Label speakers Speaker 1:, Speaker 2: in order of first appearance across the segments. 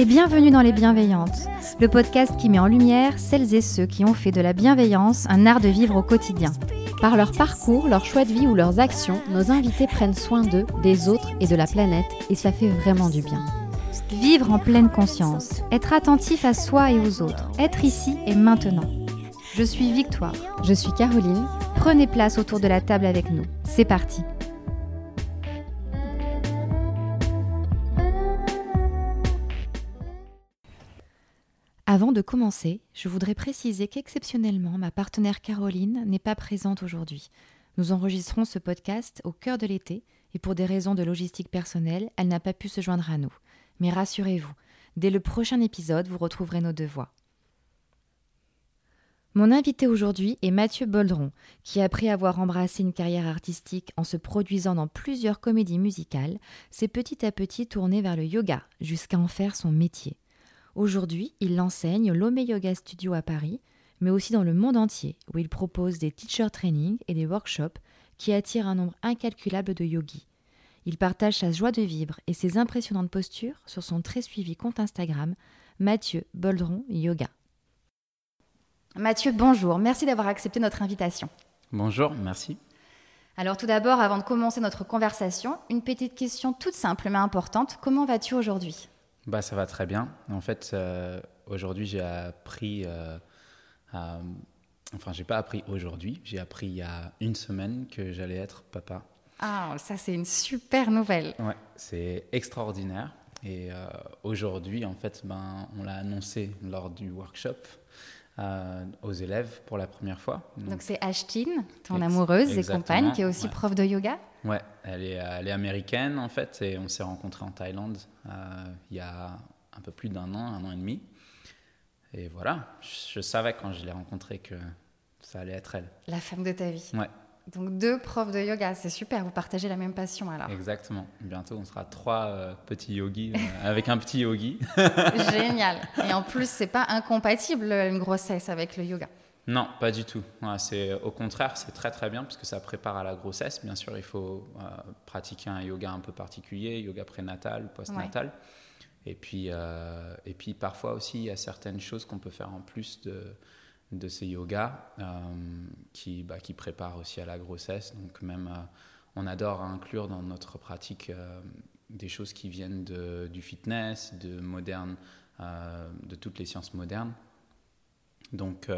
Speaker 1: et bienvenue dans Les Bienveillantes, le podcast qui met en lumière celles et ceux qui ont fait de la bienveillance un art de vivre au quotidien. Par leur parcours, leur choix de vie ou leurs actions, nos invités prennent soin d'eux, des autres et de la planète et ça fait vraiment du bien. Vivre en pleine conscience, être attentif à soi et aux autres, être ici et maintenant. Je suis Victoire.
Speaker 2: Je suis Caroline.
Speaker 1: Prenez place autour de la table avec nous. C'est parti. Avant de commencer, je voudrais préciser qu'exceptionnellement, ma partenaire Caroline n'est pas présente aujourd'hui. Nous enregistrons ce podcast au cœur de l'été et pour des raisons de logistique personnelle, elle n'a pas pu se joindre à nous. Mais rassurez-vous, dès le prochain épisode, vous retrouverez nos deux voix. Mon invité aujourd'hui est Mathieu Boldron, qui après avoir embrassé une carrière artistique en se produisant dans plusieurs comédies musicales, s'est petit à petit tourné vers le yoga, jusqu'à en faire son métier. Aujourd'hui, il l'enseigne au Lome Yoga Studio à Paris, mais aussi dans le monde entier, où il propose des teacher trainings et des workshops qui attirent un nombre incalculable de yogis. Il partage sa joie de vivre et ses impressionnantes postures sur son très suivi compte Instagram, Mathieu Boldron Yoga. Mathieu, bonjour. Merci d'avoir accepté notre invitation.
Speaker 3: Bonjour, merci.
Speaker 1: Alors tout d'abord, avant de commencer notre conversation, une petite question toute simple mais importante. Comment vas-tu aujourd'hui?
Speaker 3: Bah, Ça va très bien. En fait, euh, aujourd'hui, j'ai appris... Euh, à... Enfin, j'ai pas appris aujourd'hui, j'ai appris il y a une semaine que j'allais être papa.
Speaker 1: Ah, ça c'est une super nouvelle.
Speaker 3: Ouais, c'est extraordinaire. Et euh, aujourd'hui, en fait, ben, on l'a annoncé lors du workshop euh, aux élèves pour la première fois.
Speaker 1: Donc c'est Ashtine, ton amoureuse et compagne, qui est aussi prof de yoga
Speaker 3: Ouais, elle est, elle est américaine en fait, et on s'est rencontrés en Thaïlande euh, il y a un peu plus d'un an, un an et demi. Et voilà, je, savais quand je l'ai rencontrée que ça allait être elle.
Speaker 1: La femme de ta vie.
Speaker 3: Ouais.
Speaker 1: Donc deux profs de yoga, c'est super, vous partagez la même passion alors.
Speaker 3: Exactement. Bientôt, on sera trois euh, petits yogis euh, avec un petit yogi.
Speaker 1: Génial. Et en plus, c'est pas incompatible une grossesse avec le yoga.
Speaker 3: Non, pas du tout. c'est au contraire, c'est très très bien parce que ça prépare à la grossesse. Bien sûr, il faut euh, pratiquer un yoga un peu particulier, yoga prénatal postnatal. Et puis, et puis parfois aussi, il y a certaines choses qu'on peut faire en plus de de ces yogas euh, qui, bah, qui préparent aussi à la grossesse. Donc même, euh, on adore inclure dans notre pratique euh, des choses qui viennent de, du fitness, de moderne, de toutes les sciences modernes. Donc,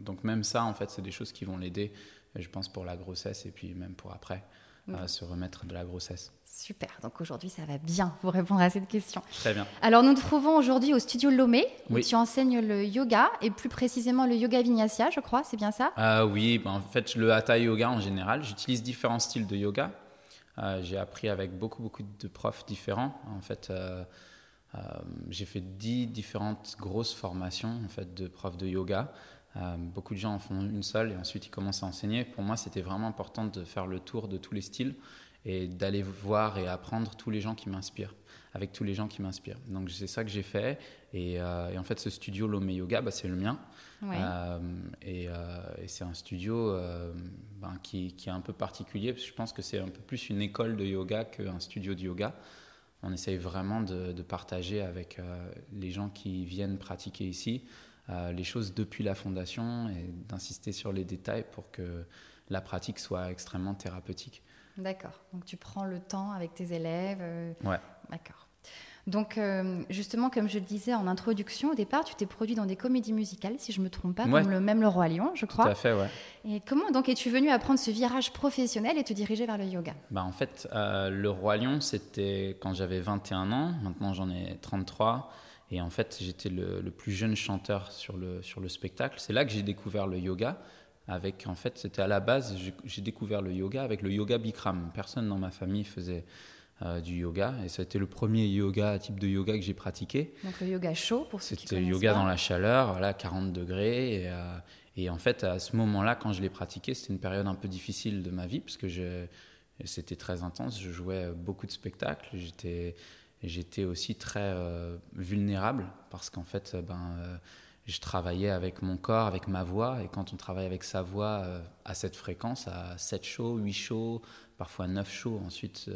Speaker 3: donc même ça, en fait, c'est des choses qui vont l'aider, je pense, pour la grossesse et puis même pour après à se remettre de la grossesse.
Speaker 1: Super, donc aujourd'hui ça va bien pour répondre à cette question.
Speaker 3: Très bien.
Speaker 1: Alors nous nous trouvons aujourd'hui au studio Lomé, où tu enseignes le yoga et plus précisément le yoga vinyasa, je crois, c'est bien ça?
Speaker 3: Euh, Oui, ben, en fait le hatha yoga en général, j'utilise différents styles de yoga. Euh, j'ai appris avec beaucoup beaucoup de profs différents. En fait, euh, j'ai fait dix différentes grosses formations en fait de profs de yoga. Euh, beaucoup de gens en font une seule et ensuite ils commencent à enseigner. Pour moi, c'était vraiment important de faire le tour de tous les styles et d'aller voir et apprendre tous les gens qui m'inspirent, avec tous les gens qui m'inspirent. Donc c'est ça que j'ai fait. Et, euh, en fait, ce studio Lome Yoga, bah, c'est le mien. Euh, et, c'est un studio ben, qui, qui, est un peu particulier, parce que je pense que c'est un peu plus une école de yoga qu'un studio de yoga. On essaye vraiment de, de partager avec les gens qui viennent pratiquer ici euh, les choses depuis la fondation et d'insister sur les détails pour que la pratique soit extrêmement thérapeutique.
Speaker 1: D'accord. Donc tu prends le temps avec tes élèves. Euh,
Speaker 3: ouais.
Speaker 1: D'accord. Donc euh, justement, comme je le disais en introduction, au départ, tu t'es produit dans des comédies musicales, si je me trompe pas, comme le même Le Roi Lion, je crois.
Speaker 3: Tout à fait, ouais.
Speaker 1: Et comment donc es-tu venu à prendre ce virage professionnel et te diriger vers le yoga?
Speaker 3: Bah, En fait, Le Roi Lion, c'était quand j'avais 21 ans. Maintenant, j'en ai 33. Et en fait, j'étais le, plus jeune chanteur sur le, sur le spectacle. C'est là que j'ai découvert le yoga. Avec, en fait, c'était à la base, j'ai découvert le yoga avec le yoga Bikram. Personne dans ma famille faisait euh, du yoga. Et c'était le premier yoga, type de yoga que j'ai pratiqué.
Speaker 1: Donc le yoga chaud, pour ceux qui
Speaker 3: C'était yoga dans la chaleur, voilà, 40 degrés. Et, euh, et en fait, à ce moment-là, quand je l'ai pratiqué, c'était une période un peu difficile de ma vie, parce que c'était très intense. Je jouais beaucoup de spectacles. J'étais j'étais aussi très euh, vulnérable parce qu'en fait, ben, euh, je travaillais avec mon corps, avec ma voix. Et quand on travaille avec sa voix à cette fréquence, à 7 shows, 8 shows, parfois 9 shows, ensuite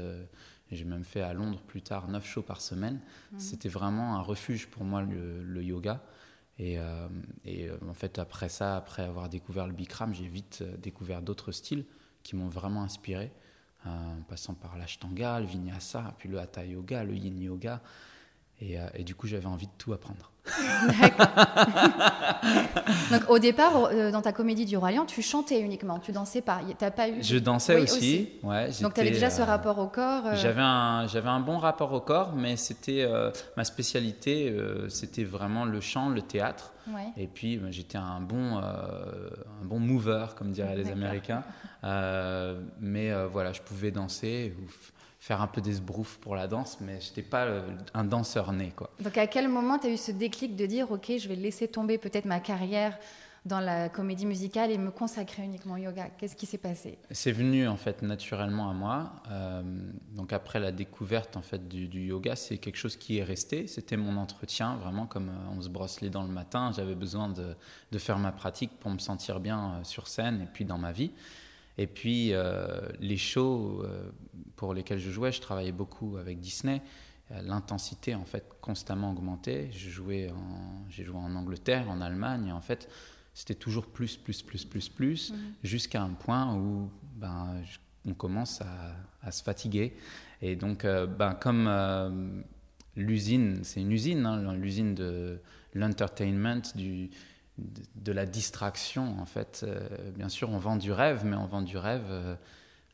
Speaker 3: J'ai même fait à Londres plus tard 9 shows par semaine. Mhm. C'était vraiment un refuge pour moi, le, yoga. Et, euh, et, en fait, après ça, après avoir découvert le Bikram, j'ai vite découvert d'autres styles qui m'ont vraiment inspiré, en passant par l'Ashtanga, le Vinyasa, puis le Hatha Yoga, le Yin Yoga. Et, et du coup, j'avais envie de tout apprendre.
Speaker 1: Donc au départ, euh, dans ta comédie du Roi Lion, tu chantais uniquement, tu dansais pas. T'as pas eu.
Speaker 3: Je dansais aussi. Ouais,
Speaker 1: Donc tu avais déjà ce euh, rapport au corps. Euh.
Speaker 3: J'avais un j'avais un bon rapport au corps, mais c'était ma spécialité, c'était vraiment le chant, le théâtre. Et puis j'étais un bon un bon mover, comme diraient les Américains. mais voilà, je pouvais danser faire un peu des sbroufs pour la danse, mais je n'étais pas euh, un danseur né. Quoi.
Speaker 1: Donc à quel moment tu as eu ce déclic de dire, OK, je vais laisser tomber peut-être ma carrière dans la comédie musicale et me consacrer uniquement au yoga? Qu'est-ce qui s'est passé?
Speaker 3: C'est venu en fait naturellement à moi. Euh, donc après la découverte en fait du, yoga, c'est quelque chose qui est resté. C'était mon entretien, vraiment comme euh, on se brosse les dents le matin. J'avais besoin de, de, faire ma pratique pour me sentir bien sur scène et puis dans ma vie. Et puis, euh, les shows euh, pour lesquels je jouais, je travaillais beaucoup avec Disney. Euh, l'intensité, en fait, constamment augmentait. J'ai joué en Angleterre, en Allemagne, et en fait, c'était toujours plus, plus, plus, plus, plus, mhm. jusqu'à un point où ben, on commence à, se fatiguer. Et donc, ben, comme l'usine, c'est une usine, hein, l'usine de l'entertainment, du, de, la distraction en fait. Euh, bien sûr, on vend du rêve, mais on vend du rêve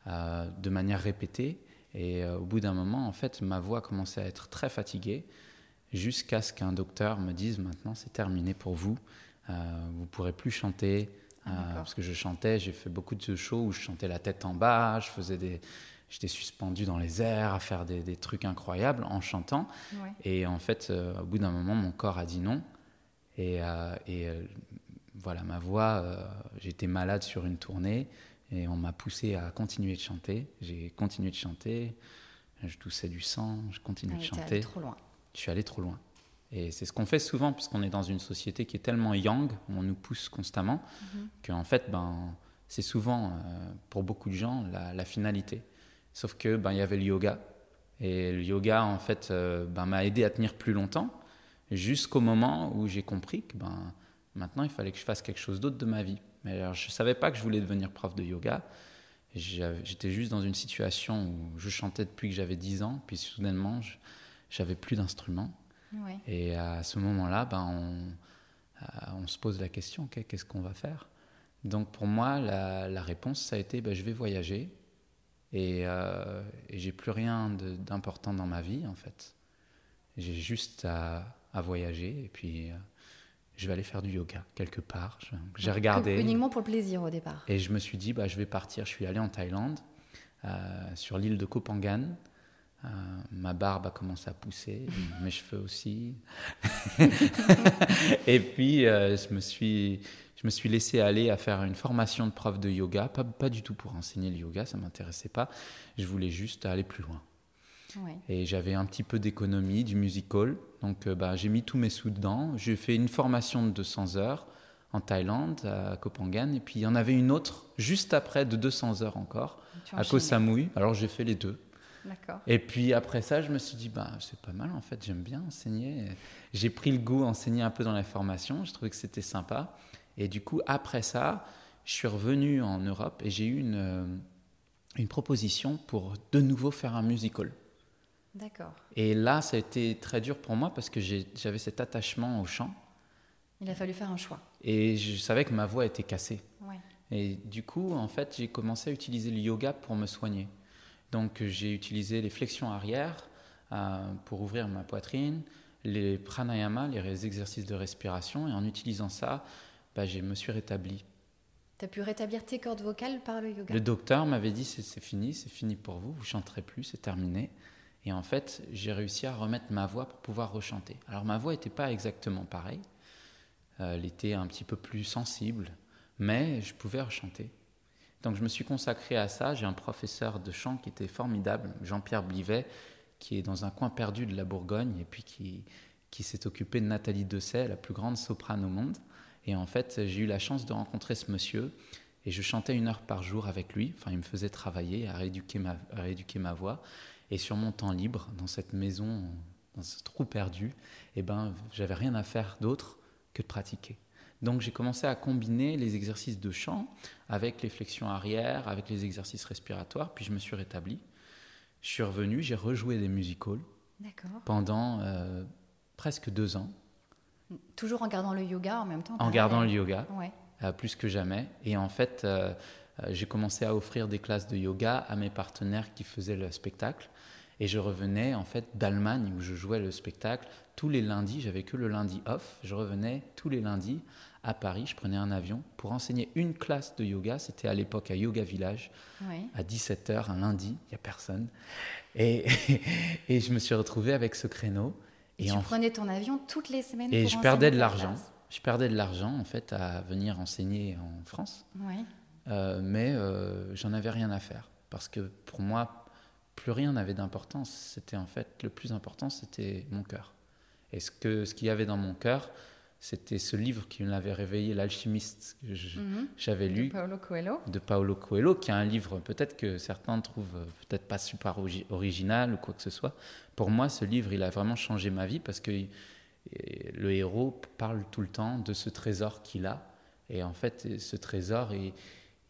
Speaker 3: euh, euh, de manière répétée. Et au bout d'un moment, en fait, ma voix commençait à être très fatiguée, jusqu'à ce qu'un docteur me dise maintenant c'est terminé pour vous, vous pourrez plus chanter. parce que je chantais, j'ai fait beaucoup de shows où je chantais la tête en bas, je faisais des, j'étais suspendu dans les airs à faire des, trucs incroyables en chantant. Et en fait, au bout d'un moment, mon corps a dit non. Et, euh, euh, voilà, ma voix, euh, j'étais malade sur une tournée et on m'a poussé à continuer de chanter. J'ai continué de chanter, je toussais du sang, je continuais ah, de chanter.
Speaker 1: trop loin.
Speaker 3: Je suis allé trop loin. Et c'est ce qu'on fait souvent, puisqu'on est dans une société qui est tellement yang, où on nous pousse constamment, mhm. qu'en fait, ben, c'est souvent, pour beaucoup de gens, la, finalité. Sauf que ben, il y avait le yoga. Et le yoga, en fait, ben, m'a aidé à tenir plus longtemps jusqu'au moment où j'ai compris que ben, maintenant il fallait que je fasse quelque chose d'autre de ma vie. Mais alors, je ne savais pas que je voulais devenir prof de yoga. J'étais juste dans une situation où je chantais depuis que j'avais 10 ans, puis soudainement, j'avais plus d'instruments. Et à ce moment-là, ben, on, euh, on, se pose la question, qu'est-ce qu'on va faire? Donc pour moi, la, réponse, ça a été, ben, je vais voyager. Et, euh, et j'ai plus rien d'important dans ma vie, en fait. J'ai juste à, à voyager et puis euh, je vais aller faire du yoga quelque part. J'ai regardé.
Speaker 1: Uniquement pour le plaisir au départ.
Speaker 3: Et je me suis dit, bah, je vais partir. Je suis allé en Thaïlande, euh, sur l'île de Koh Phangan. Euh, ma barbe a commencé à pousser, mes cheveux aussi. et puis, je, me suis, je me suis laissé aller à faire une formation de prof de yoga, pas, pas du tout pour enseigner le yoga, ça ne m'intéressait pas. Je voulais juste aller plus loin. Et j'avais un petit peu d'économie, du musical. Donc euh, bah, j'ai mis tous mes sous dedans. J'ai fait une formation de 200 heures en Thaïlande, à Koh Phangan. Et puis il y en avait une autre juste après de 200 heures encore, à Koh Samui. Alors j'ai fait les deux. Et puis après ça, je me suis dit, bah, c'est pas mal en fait, j'aime bien enseigner. J'ai pris le goût à enseigner un peu dans la formation, je trouvais que c'était sympa. Et du coup, après ça, je suis revenu en Europe et j'ai eu une, euh, une proposition pour de nouveau faire un musical.
Speaker 1: D'accord.
Speaker 3: Et là, ça a été très dur pour moi parce que j'avais cet attachement au chant.
Speaker 1: Il a fallu faire un choix.
Speaker 3: Et je savais que ma voix était cassée. Et du coup, en fait, j'ai commencé à utiliser le yoga pour me soigner. Donc, j'ai utilisé les flexions arrière euh, pour ouvrir ma poitrine, les pranayama, les exercices de respiration. Et en utilisant ça, bah, je me suis rétabli.
Speaker 1: Tu as pu rétablir tes cordes vocales par le yoga?
Speaker 3: Le docteur m'avait dit c'est fini, c'est fini pour vous, vous chanterez plus, c'est terminé. Et en fait, j'ai réussi à remettre ma voix pour pouvoir rechanter. Alors ma voix n'était pas exactement pareille, euh, elle était un petit peu plus sensible, mais je pouvais rechanter. Donc je me suis consacré à ça. J'ai un professeur de chant qui était formidable, Jean-Pierre Blivet, qui est dans un coin perdu de la Bourgogne et puis qui, qui s'est occupé de Nathalie Dessay, la plus grande soprano au monde. Et en fait, j'ai eu la chance de rencontrer ce monsieur et je chantais une heure par jour avec lui. Enfin, il me faisait travailler à rééduquer ma, à rééduquer ma voix. Et sur mon temps libre, dans cette maison, dans ce trou perdu, eh ben, j'avais rien à faire d'autre que de pratiquer. Donc j'ai commencé à combiner les exercices de chant avec les flexions arrière, avec les exercices respiratoires, puis je me suis rétabli. Je suis revenu, j'ai rejoué des musicals pendant euh, presque deux ans.
Speaker 1: Toujours en gardant le yoga en même temps
Speaker 3: En gardant le yoga, euh, plus que jamais. Et en fait, euh, j'ai commencé à offrir des classes de yoga à mes partenaires qui faisaient le spectacle. Et je revenais en fait d'Allemagne où je jouais le spectacle tous les lundis. J'avais que le lundi off. Je revenais tous les lundis à Paris. Je prenais un avion pour enseigner une classe de yoga. C'était à l'époque à Yoga Village, à 17h, un lundi. Il n'y a personne. Et, et je me suis retrouvé avec ce créneau.
Speaker 1: Et, tu prenais ton avion toutes les semaines
Speaker 3: Et je perdais de l'argent. Je perdais de l'argent en fait à venir enseigner en France. Euh, mais euh, j'en avais rien à faire parce que pour moi, plus rien n'avait d'importance. C'était en fait le plus important, c'était mon cœur. Et ce que ce qu'il y avait dans mon cœur, c'était ce livre qui me l'avait réveillé, L'alchimiste, que mhm. j'avais lu.
Speaker 1: De Paolo Coelho.
Speaker 3: De Paolo Coelho, qui est un livre peut-être que certains trouvent euh, peut-être pas super original ou quoi que ce soit. Pour moi, ce livre, il a vraiment changé ma vie parce que le héros parle tout le temps de ce trésor qu'il a. Et en fait, ce trésor, il,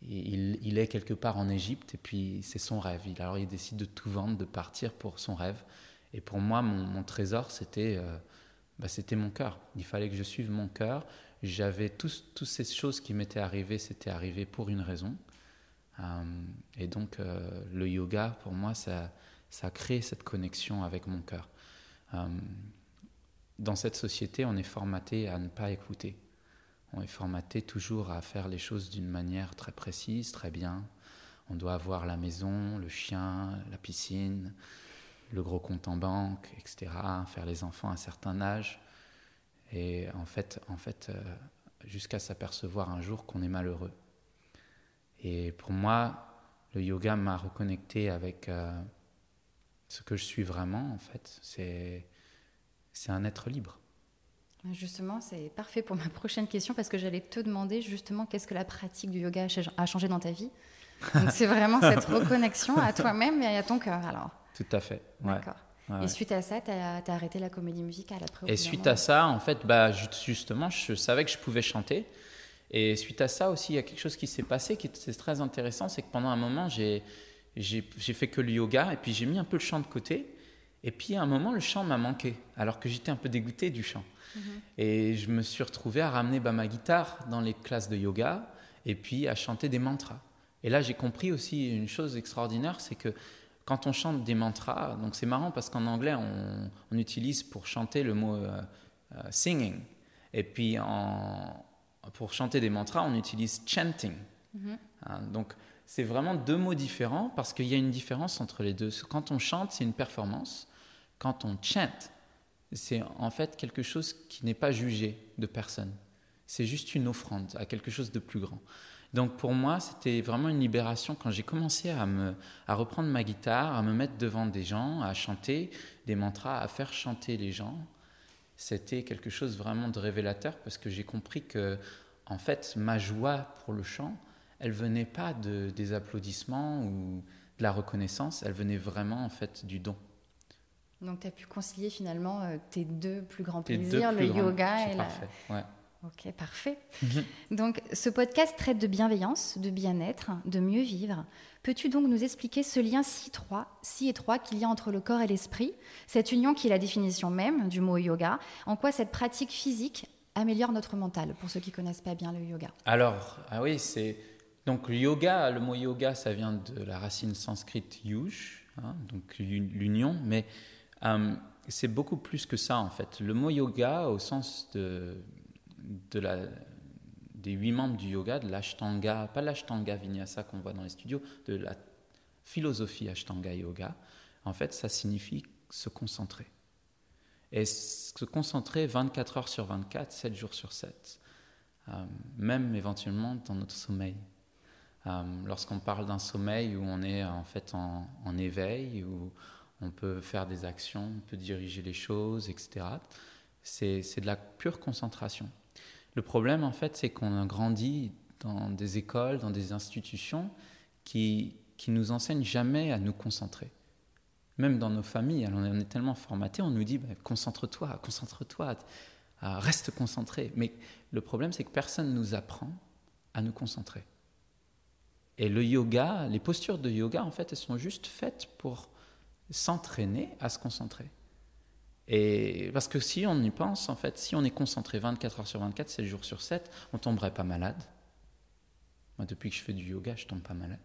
Speaker 3: il, est quelque part en Égypte et puis c'est son rêve. alors il décide de tout vendre, de partir pour son rêve. Et pour moi, mon, trésor, c'était... Euh, bah, c'était mon cœur. Il fallait que je suive mon cœur. J'avais toutes ces choses qui m'étaient arrivées, c'était arrivé pour une raison. Euh, et donc, euh, le yoga, pour moi, ça, ça a créé cette connexion avec mon cœur. Dans cette société, on est formaté à ne pas écouter. On est formaté toujours à faire les choses d'une manière très précise, très bien. On doit avoir la maison, le chien, la piscine, le gros compte en banque, etc., faire les enfants à un certain âge. Et en fait, en fait euh, jusqu'à s'apercevoir un jour qu'on est malheureux. Et pour moi, le yoga m'a reconnecté avec euh, ce que je suis vraiment, en fait. C'est, c'est un être libre.
Speaker 1: Justement, c'est parfait pour ma prochaine question parce que j'allais te demander justement qu'est-ce que la pratique du yoga a changé dans ta vie. Donc c'est vraiment cette reconnexion à toi-même et à ton cœur alors.
Speaker 3: Tout à fait.
Speaker 1: D'accord. et suite à ça, tu as, arrêté la comédie musicale après
Speaker 3: Et suite à ça, en fait, bah, justement, je savais que je pouvais chanter. Et suite à ça aussi, il y a quelque chose qui s'est passé qui est très intéressant, c'est que pendant un moment, j'ai fait que le yoga et puis j'ai mis un peu le chant de côté. Et puis à un moment, le chant m'a manqué, alors que j'étais un peu dégoûté du chant. Mhm. Et je me suis retrouvé à ramener bah, ma guitare dans les classes de yoga et puis à chanter des mantras. Et là, j'ai compris aussi une chose extraordinaire, c'est que quand on chante des mantras, donc c'est marrant parce qu'en anglais, on, utilise pour chanter le mot euh, euh, singing. Et puis en, pour chanter des mantras, on utilise chanting. Mm-hmm. Hein, donc c'est vraiment deux mots différents parce qu'il y a une différence entre les deux. Quand on chante, c'est une performance. Quand on chante, c'est en fait quelque chose qui n'est pas jugé de personne. C'est juste une offrande à quelque chose de plus grand. Donc pour moi, c'était vraiment une libération quand j'ai commencé à, me, à reprendre ma guitare, à me mettre devant des gens, à chanter des mantras, à faire chanter les gens. C'était quelque chose vraiment de révélateur parce que j'ai compris que, en fait, ma joie pour le chant, elle venait pas de, des applaudissements ou de la reconnaissance, elle venait vraiment en fait du don.
Speaker 1: Donc tu as pu concilier finalement euh, tes deux plus grands plaisirs, le yoga et la... Ouais. Ok, parfait. Donc, ce podcast traite de bienveillance, de bien-être, de mieux vivre. Peux-tu donc nous expliquer ce lien si étroit, si étroit qu'il y a entre le corps et l'esprit, cette union qui est la définition même du mot yoga, en quoi cette pratique physique améliore notre mental, pour ceux qui connaissent pas bien le yoga?
Speaker 3: Alors, ah oui, c'est donc le yoga, le mot yoga, ça vient de la racine sanscrite yush, hein, donc l'union, mais euh, c'est beaucoup plus que ça en fait. Le mot yoga, au sens de des huit membres du yoga, de l'ashtanga, pas l'ashtanga vinyasa qu'on voit dans les studios, de la philosophie ashtanga yoga, en fait, ça signifie se concentrer. Et se concentrer 24 heures sur 24, 7 jours sur 7, euh, même éventuellement dans notre sommeil. Euh, lorsqu'on parle d'un sommeil où on est en fait en, en, éveil, où on peut faire des actions, on peut diriger les choses, etc., c'est de la pure concentration. Le problème, en fait, c'est qu'on a grandi dans des écoles, dans des institutions qui, qui nous enseignent jamais à nous concentrer. Même dans nos familles, on est tellement formaté, on nous dit bah, concentre-toi, concentre-toi, euh, reste concentré. Mais le problème, c'est que personne ne nous apprend à nous concentrer. Et le yoga, les postures de yoga, en fait, elles sont juste faites pour s'entraîner à se concentrer. Et parce que si on y pense, en fait, si on est concentré 24 heures sur 24, 7 jours sur 7, on tomberait pas malade. Moi, depuis que je fais du yoga, je tombe pas malade.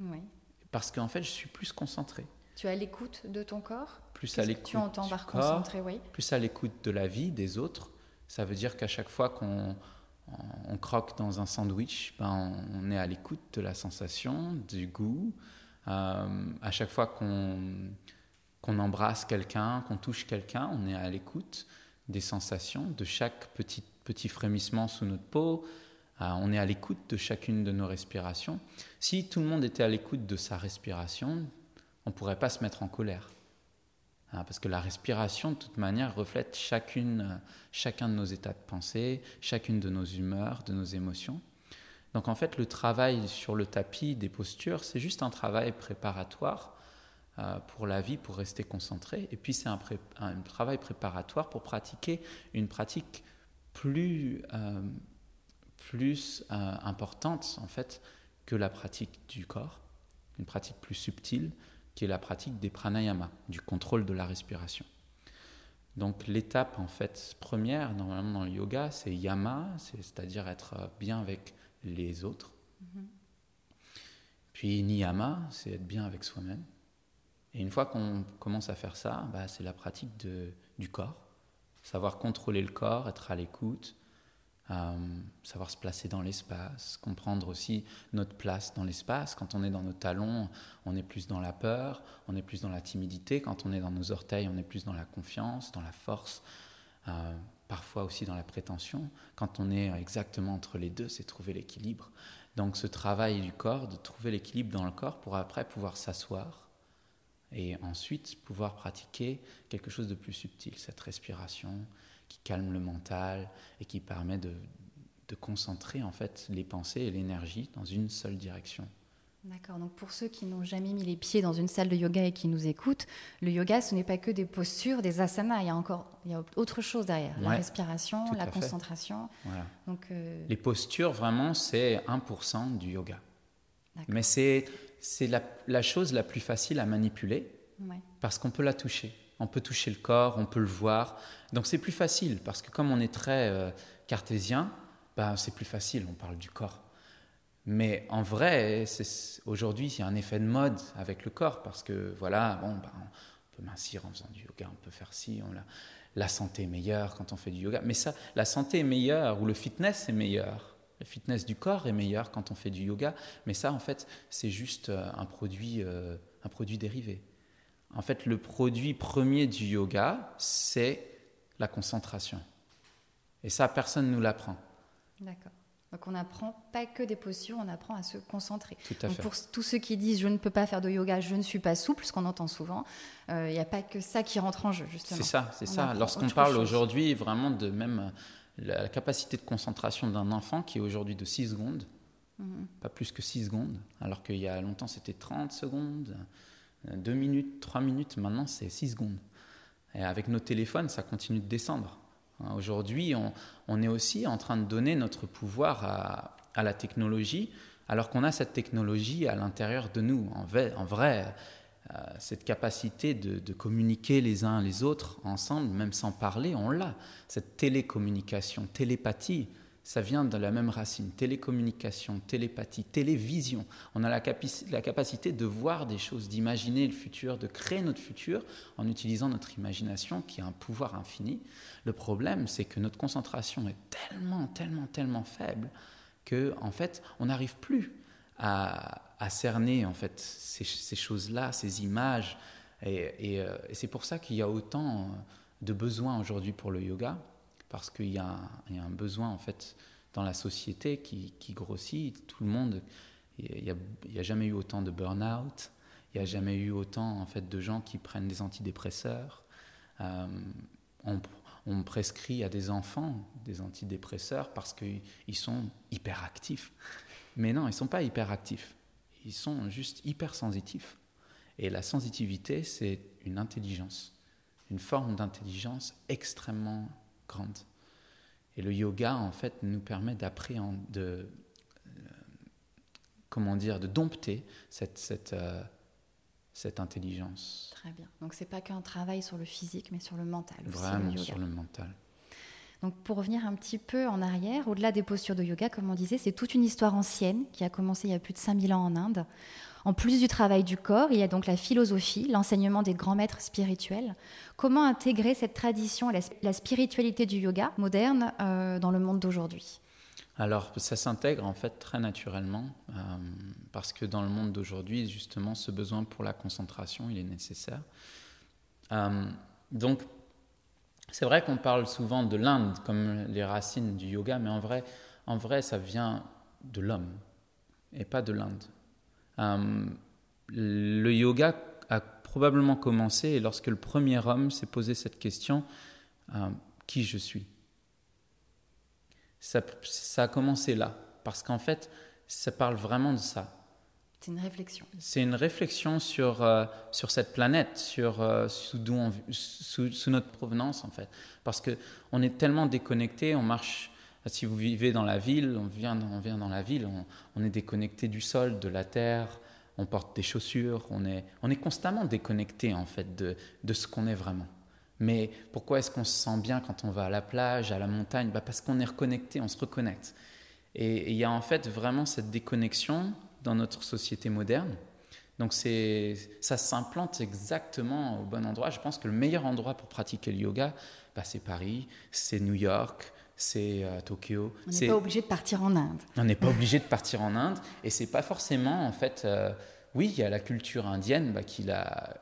Speaker 3: Oui. Parce qu'en fait, je suis plus concentré.
Speaker 1: Tu as l'écoute de ton corps?
Speaker 3: Plus à l'écoute.
Speaker 1: Tu entends par concentré, oui.
Speaker 3: Plus à l'écoute de la vie, des autres. Ça veut dire qu'à chaque fois qu'on on croque dans un sandwich, ben on est à l'écoute de la sensation, du goût. Euh, à chaque fois qu'on qu'on embrasse quelqu'un, qu'on touche quelqu'un, on est à l'écoute des sensations, de chaque petit, petit frémissement sous notre peau. Euh, on est à l'écoute de chacune de nos respirations. Si tout le monde était à l'écoute de sa respiration, on ne pourrait pas se mettre en colère. Hein, parce que la respiration, de toute manière, reflète chacune, chacun de nos états de pensée, chacune de nos humeurs, de nos émotions. Donc en fait, le travail sur le tapis des postures, c'est juste un travail préparatoire euh, pour la vie, pour rester concentré. Et puis c'est un, travail préparatoire pour pratiquer une pratique plus, euh, plus euh, importante en fait que la pratique du corps, une pratique plus subtile qui est la pratique des pranayama, du contrôle de la respiration. Donc l'étape en fait première normalement dans le yoga, c'est yama, c'est-à-dire être bien avec les autres. Mm-hmm. Puis niyama, c'est être bien avec soi-même. Et une fois qu'on commence à faire ça, bah, c'est la pratique de, du corps. Savoir contrôler le corps, être à l'écoute, euh, savoir se placer dans l'espace, comprendre aussi notre place dans l'espace. Quand on est dans nos talons, on est plus dans la peur, on est plus dans la timidité. Quand on est dans nos orteils, on est plus dans la confiance, dans la force, euh, parfois aussi dans la prétention. Quand on est exactement entre les deux, c'est trouver l'équilibre. Donc ce travail du corps, de trouver l'équilibre dans le corps pour après pouvoir s'asseoir et ensuite pouvoir pratiquer quelque chose de plus subtil, cette respiration, qui calme le mental et qui permet de, de concentrer en fait les pensées et l'énergie dans une seule direction.
Speaker 1: D'accord, donc pour ceux qui n'ont jamais mis les pieds dans une salle de yoga et qui nous écoutent, le yoga ce n'est pas que des postures, des asanas, il y a encore il y a autre chose derrière, la respiration, la concentration.
Speaker 3: Donc, euh, Les postures vraiment c'est 1% du yoga. Mais c'est la, la, chose la plus facile à manipuler parce qu'on peut la toucher. On peut toucher le corps, on peut le voir. Donc c'est plus facile, parce que comme on est très euh, cartésien, ben, c'est plus facile, on parle du corps. Mais en vrai, aujourd'hui, il y a un effet de mode avec le corps, parce que voilà, bon, ben, on peut mincir en faisant du yoga, on peut faire ci, on la, la santé est meilleure quand on fait du yoga. Mais ça, la santé est meilleure, ou le fitness est meilleur. Le fitness du corps est meilleur quand on fait du yoga, mais ça, en fait, c'est juste euh, un produit, euh, un produit dérivé. En fait, le produit premier du yoga, c'est la concentration. Et ça, personne ne nous l'apprend.
Speaker 1: D'accord. Donc on n'apprend pas que des postures, on apprend à se concentrer.
Speaker 3: Tout à fait.
Speaker 1: Pour tous ceux qui disent je ne peux pas faire de yoga, je ne suis pas souple, ce qu'on entend souvent, euh, il n'y a pas que ça qui rentre en jeu, justement.
Speaker 3: C'est ça, c'est ça. Lorsqu'on parle aujourd'hui vraiment de même euh, la capacité de concentration d'un enfant qui est aujourd'hui de 6 secondes, mhm. pas plus que 6 secondes, alors qu'il y a longtemps c'était 30 secondes, deux minutes, trois minutes, maintenant c'est six secondes. Et avec nos téléphones, ça continue de descendre. Hein, aujourd'hui, on, est aussi en train de donner notre pouvoir à, la technologie, alors qu'on a cette technologie à l'intérieur de nous. En vrai, euh, cette capacité de, de, communiquer les uns les autres ensemble, même sans parler, on l'a. Cette télécommunication, télépathie, ça vient de la même racine, télécommunication, télépathie, télévision. On a la, capacité de voir des choses, d'imaginer le futur, de créer notre futur en utilisant notre imagination qui a un pouvoir infini. Le problème, c'est que notre concentration est tellement, tellement, tellement faible que, en fait, on n'arrive plus à, cerner en fait ces, choses-là, ces images. et euh, c'est pour ça qu'il y a autant de besoins aujourd'hui pour le yoga parce qu'il y, a un besoin en fait dans la société qui, grossit. Tout le monde, il n'y a, jamais eu autant de burn-out, il n'y a jamais eu autant en fait de gens qui prennent des antidépresseurs. Euh, on, prescrit à des enfants des antidépresseurs parce qu'ils sont hyperactifs. Mais non, ils ne sont pas hyperactifs. Ils sont juste hypersensitifs. Et la sensitivité, c'est une intelligence, une forme d'intelligence extrêmement grande. Et le yoga, en fait, nous permet d'appréhender, de, euh, comment dire, de dompter cette, cette, euh, cette intelligence.
Speaker 1: Très bien. Donc, c'est pas qu'un travail sur le physique, mais sur le mental.
Speaker 3: Vraiment sur le mental.
Speaker 1: Donc pour revenir un petit peu en arrière, au-delà des postures de yoga, comme on disait, c'est toute une histoire ancienne qui a commencé il y a plus de 5000 ans en Inde. En plus du travail du corps, il y a donc la philosophie, l'enseignement des grands maîtres spirituels. Comment intégrer cette tradition et la, spiritualité du yoga moderne euh, dans le monde d'aujourd'hui?
Speaker 3: Alors, ça s'intègre en fait très naturellement, euh, parce que dans le monde d'aujourd'hui, justement, ce besoin pour la concentration, il est nécessaire. Euh, donc, c'est vrai qu'on parle souvent de l'Inde comme les racines du yoga, mais en vrai, en vrai ça vient de l'homme et pas de l'Inde. Euh, le yoga a probablement commencé lorsque le premier homme s'est posé cette question euh, qui je suis? Ça, ça, a commencé là, parce qu'en fait, ça parle vraiment de ça.
Speaker 1: C'est une réflexion.
Speaker 3: C'est une réflexion sur, euh, sur cette planète, sur euh, sous, on, sous, notre provenance en fait. Parce qu'on est tellement déconnecté, on marche, si vous vivez dans la ville, on vient, on vient dans la ville, on, est déconnecté du sol, de la terre, on porte des chaussures, on est, on est constamment déconnecté en fait de, de ce qu'on est vraiment. Mais pourquoi est-ce qu'on se sent bien quand on va à la plage, à la montagne? Bah Parce qu'on est reconnecté, on se reconnecte. Et il y a en fait vraiment cette déconnexion dans notre société moderne. Donc ça s'implante exactement au bon endroit. Je pense que le meilleur endroit pour pratiquer le yoga, bah, c'est Paris, c'est New York, c'est euh, Tokyo.
Speaker 1: On n'est pas obligé de partir en Inde.
Speaker 3: On n'est pas obligé de partir en Inde. Et c'est pas forcément, en fait, euh, oui, il y a la culture indienne bah, qui l'a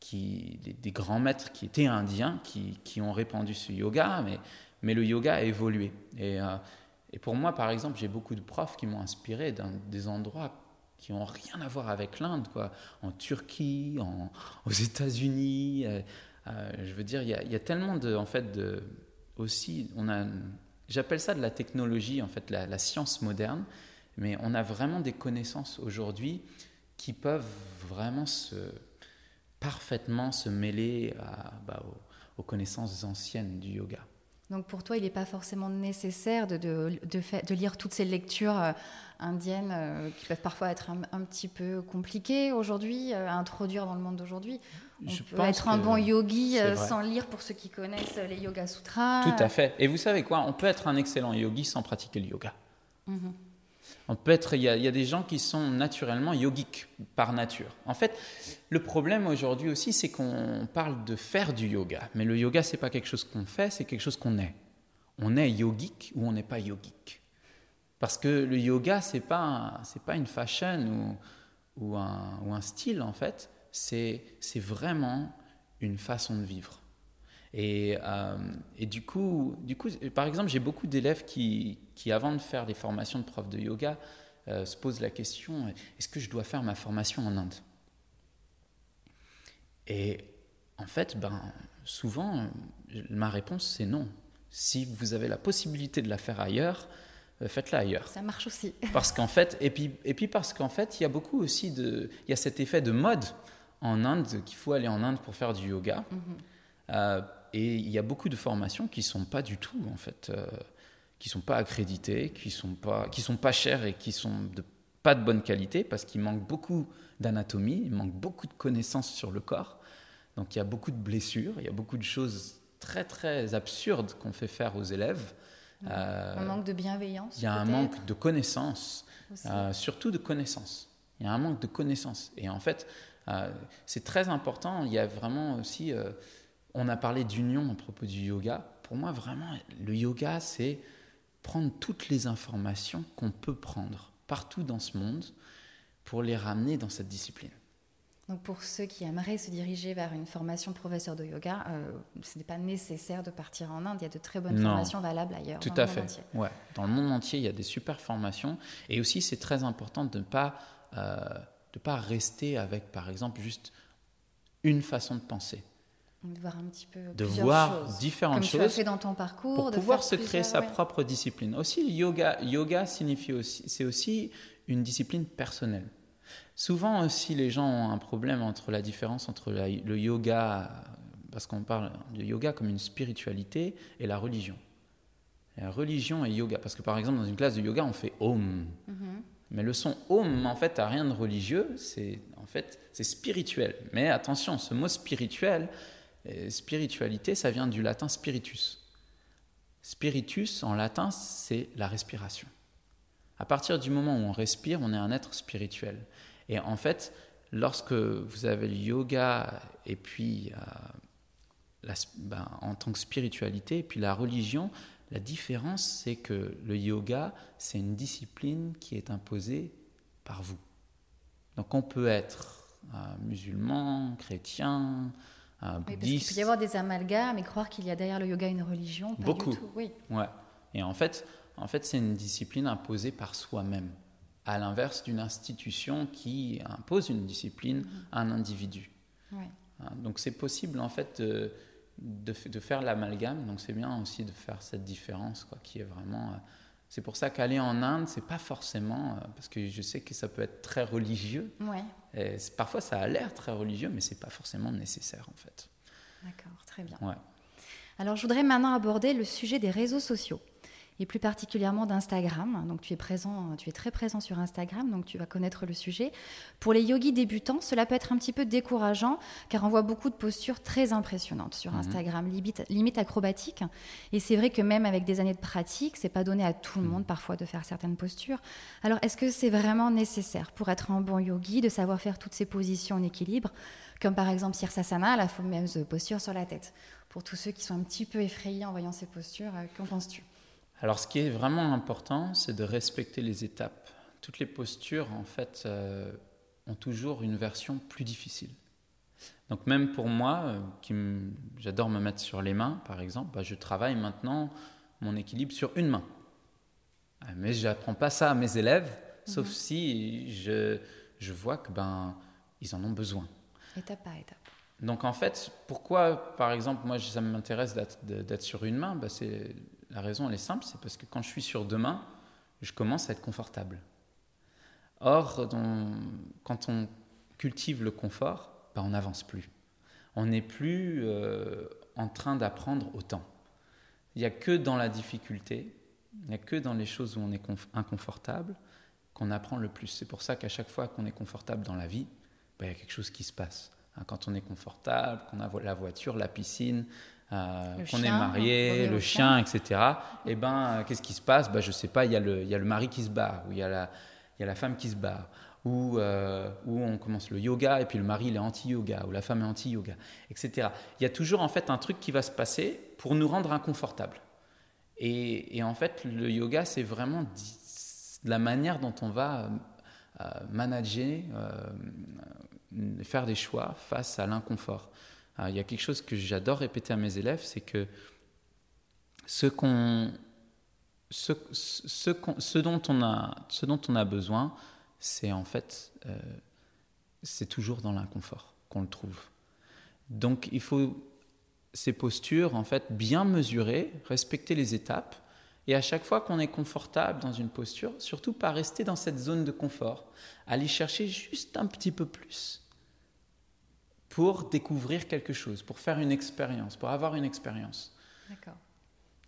Speaker 3: qui, des, grands maîtres qui étaient indiens, qui, qui, ont répandu ce yoga, mais, mais le yoga a évolué. Et, euh, et pour moi, par exemple, j'ai beaucoup de profs qui m'ont inspiré dans des endroits qui n'ont rien à voir avec l'Inde, quoi. En Turquie, en, aux États-Unis. Euh, je veux dire, il y, y, a tellement de, en fait, de, j'appelle ça de la technologie, en fait, la, science moderne, mais on a vraiment des connaissances aujourd'hui qui peuvent vraiment parfaitement se mêler bah, aux connaissances anciennes du yoga.
Speaker 1: Donc pour toi, il n'est pas forcément nécessaire de, lire toutes ces lectures euh, indiennes euh, qui peuvent parfois être un, petit peu compliquées aujourd'hui euh, à introduire dans le monde d'aujourd'hui. On peut être un bon yogi sans lire pour ceux qui connaissent les Yoga Sutras.
Speaker 3: Tout à fait. Et vous savez quoi? On peut être un excellent yogi sans pratiquer le yoga. Mhm. On peut être, il y, a, des gens qui sont naturellement yogiques par nature. En fait, le problème aujourd'hui aussi, c'est qu'on parle de faire du yoga, mais le yoga c'est pas quelque chose qu'on fait, c'est quelque chose qu'on est. On est yogique ou on n'est pas yogique. Parce que le yoga c'est pas c'est pas une fashion ou, un, ou un style en fait, c'est vraiment une façon de vivre. Et, euh, et, du, coup, du coup, par exemple, j'ai beaucoup d'élèves qui, qui, avant de faire les formations de prof de yoga, euh, se posent la question est-ce que je dois faire ma formation en Inde? Et en fait, ben, souvent, ma réponse c'est non. Si vous avez la possibilité de la faire ailleurs, euh, faites-la ailleurs.
Speaker 1: Ça marche aussi.
Speaker 3: Parce qu'en fait, et puis, et puis parce qu'en fait, il y a beaucoup aussi de, il y a cet effet de mode en Inde qu'il faut aller en Inde pour faire du yoga. Mm-hmm. Et il y a beaucoup de formations qui sont pas du tout, en fait, euh, qui sont pas accréditées, qui sont pas, qui sont pas chères et qui sont de pas de bonne qualité parce qu'il manque beaucoup d'anatomie, il manque beaucoup de connaissances sur le corps. Donc il y a beaucoup de blessures, il y a beaucoup de choses très très absurdes qu'on fait faire aux élèves.
Speaker 1: Euh, un manque de bienveillance.
Speaker 3: Il y a un manque de connaissances, euh, surtout de connaissances. Il y a un manque de connaissances. Et en fait, c'est très important. Il y a vraiment aussi on a parlé d'union à propos du yoga. Pour moi, vraiment, le yoga, c'est prendre toutes les informations qu'on peut prendre partout dans ce monde pour les ramener dans cette discipline.
Speaker 1: Donc pour ceux qui aimeraient se diriger vers une formation professeur de yoga, euh, ce n'est pas nécessaire de partir en Inde. Il y a de très bonnes formations valables ailleurs.
Speaker 3: Tout à fait. Ouais. Dans le monde entier, il y a des super formations. Et aussi, c'est très important de ne pas, euh, de pas rester avec, par exemple, juste une façon de penser
Speaker 1: de voir un petit peu
Speaker 3: de voir différentes
Speaker 1: Comme
Speaker 3: choses
Speaker 1: tu as fait dans ton parcours
Speaker 3: pour pouvoir se créer sa propre discipline aussi le yoga yoga signifie aussi c'est aussi une discipline personnelle Souvent aussi, les gens ont un problème entre la différence entre le yoga, parce qu'on parle de yoga comme une spiritualité, et la religion. la religion et yoga, parce que par exemple, dans une classe de yoga, on fait Om. Mm-hmm. Mais le son Om, en fait, n'a rien de religieux, c'est en fait, c'est spirituel. Mais attention, ce mot spirituel, euh, spiritualité, ça vient du latin spiritus. Spiritus, en latin, c'est la respiration. À partir du moment où on respire, on est un être spirituel. Et en fait, lorsque vous avez le yoga et puis euh, ben, en tant que spiritualité, et puis la religion, la différence, c'est que le yoga, c'est une discipline qui est imposée par vous. Donc on peut être euh, musulman, chrétien, euh, bouddhiste.
Speaker 1: il peut y avoir des amalgames et croire qu'il y a derrière le yoga une religion.
Speaker 3: Beaucoup. oui. Ouais. Et en fait, en fait, c'est une discipline imposée par soi-même, à l'inverse d'une institution qui impose une discipline à un individu. Ouais. Hein, donc c'est possible en fait de, de, faire l'amalgame. Donc c'est bien aussi de faire cette différence, quoi, qui est vraiment. Euh, c'est pour ça qu'aller en Inde, c'est pas forcément euh, parce que je sais que ça peut être très religieux. Ouais. Et parfois ça a l'air très religieux, mais c'est pas forcément nécessaire en fait.
Speaker 1: D'accord, très bien. Ouais. Alors je voudrais maintenant aborder le sujet des réseaux sociaux et plus particulièrement d'Instagram. Donc tu es présent, tu es très présent sur Instagram, donc tu vas connaître le sujet. Pour les yogis débutants, cela peut être un petit peu décourageant car on voit beaucoup de postures très impressionnantes sur mhm. Instagram, limite, limite acrobatiques. Et c'est vrai que même avec des années de pratique, c'est pas donné à tout le mhm. monde parfois de faire certaines postures. Alors est-ce que c'est vraiment nécessaire pour être un bon yogi de savoir faire toutes ces positions en équilibre, comme par exemple Sirsasana, la fameuse posture sur la tête? Pour tous ceux qui sont un petit peu effrayés en voyant ces postures, euh, qu'en penses-tu?
Speaker 3: Alors, ce qui est vraiment important, c'est de respecter les étapes. Toutes les postures, en fait, euh, ont toujours une version plus difficile. Donc, même pour moi, euh, qui j'adore me mettre sur les mains, par exemple, bah, je travaille maintenant mon équilibre sur une main. Ah, mais je n'apprends pas ça à mes élèves, sauf mhm. si je, je vois que ben ils en ont besoin.
Speaker 1: Étape par étape.
Speaker 3: Donc en fait, pourquoi, par exemple, moi ça m'intéresse d'être sur une main, bah, c'est la raison, elle est simple, c'est parce que quand je suis sur deux mains, je commence à être confortable. Or, quand on cultive le confort, bah, on n'avance plus. On n'est plus euh, en train d'apprendre autant. Il n'y a que dans la difficulté, il n'y a que dans les choses où on est inconfortable qu'on apprend le plus. C'est pour ça qu'à chaque fois qu'on est confortable dans la vie, bah, il y a quelque chose qui se passe. Hein, quand on est confortable, qu'on a la voiture, la piscine, euh, qu'on est marié, le chien, etc. Et eh ben, euh, qu'est-ce qui se passe? Ben, Je sais pas, il y, a le, y a le mari qui se barre, ou il y, a la, y a la femme qui se barre, ou euh, où on commence le yoga, et puis le mari il est anti-yoga, ou la femme est anti-yoga, etc. Il y a toujours en fait un truc qui va se passer pour nous rendre inconfortables. Et, et en fait, le yoga, c'est vraiment la manière dont on va manager, faire des choix face à l'inconfort. Ah, il y a quelque chose que j'adore répéter à mes élèves, c'est que ce, ce, ce, dont on a, ce dont on a besoin, c'est en fait, euh, c'est toujours dans l'inconfort qu'on le trouve. Donc il faut ces postures, en fait, bien mesurer, respecter les étapes, et à chaque fois qu'on est confortable dans une posture, surtout pas rester dans cette zone de confort, aller chercher juste un petit peu plus pour découvrir quelque chose, pour faire une expérience, pour avoir une expérience.
Speaker 1: D'accord.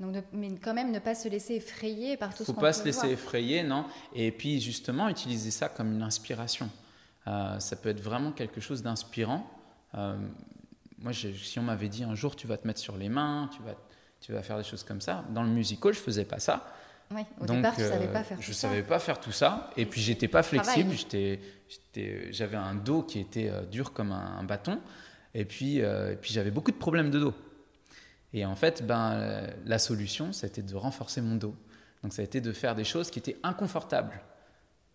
Speaker 1: Donc, mais quand même ne pas se laisser effrayer par tout ce qu'on
Speaker 3: peut. Faut pas se laisser effrayer, non. Et puis justement utiliser ça comme une inspiration. Euh, ça peut être vraiment quelque chose d'inspirant. Euh, moi, si on m'avait dit un jour tu vas te mettre sur les mains, tu vas, tu vas faire des choses comme ça, dans le musical, je faisais pas ça.
Speaker 1: Oui, au départ, tu ne savais pas faire
Speaker 3: je
Speaker 1: tout
Speaker 3: ça. Je ne savais pas faire tout ça. Et, puis, j'étais pas flexible. J'avais un dos qui était euh, dur comme un, bâton. Et puis, euh, puis j'avais beaucoup de problèmes de dos. Et en fait, ben, la solution, c'était de renforcer mon dos. Donc, ça a été de faire des choses qui étaient inconfortables.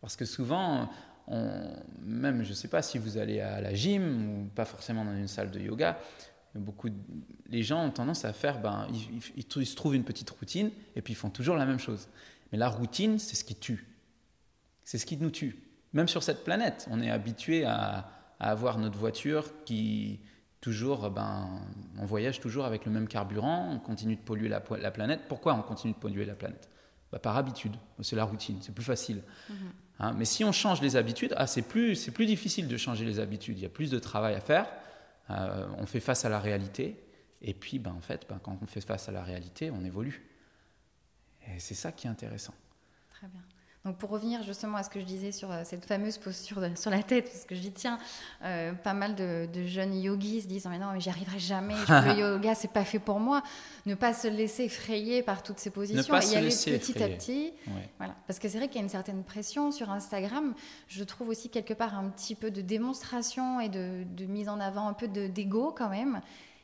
Speaker 3: Parce que souvent, on, même, je ne sais pas si vous allez à la gym ou pas forcément dans une salle de yoga, Beaucoup les gens ont tendance à faire, ben, ils, se trouvent une petite routine et puis ils font toujours la même chose. Mais la routine, c'est ce qui tue. C'est ce qui nous tue. Même sur cette planète, on est habitué à, avoir notre voiture qui toujours, ben, on voyage toujours avec le même carburant, on continue de polluer la, la planète. Pourquoi on continue de polluer la planète? Bah, Par habitude, c'est la routine, c'est plus facile. Mhm. Hein, mais si on change les habitudes, ah, c'est plus, plus difficile de changer les habitudes, il y a plus de travail à faire, euh, on fait face à la réalité, et puis ben, en fait, ben, quand on fait face à la réalité, on évolue. Et c'est ça qui est intéressant.
Speaker 1: Très bien. Donc pour revenir justement à ce que je disais sur euh, cette fameuse posture sur la tête, parce que dis tiens, euh, pas mal de, jeunes yogis se disent mais non mais j'y arriverai jamais, le yoga c'est pas fait pour moi. Ne pas se laisser effrayer par toutes ces positions
Speaker 3: ne pas et y aller
Speaker 1: petit à petit. Voilà. Parce que c'est vrai qu'il y a une certaine pression sur Instagram. Je trouve aussi quelque part un petit peu de démonstration et de, de mise en avant un peu d'ego quand même.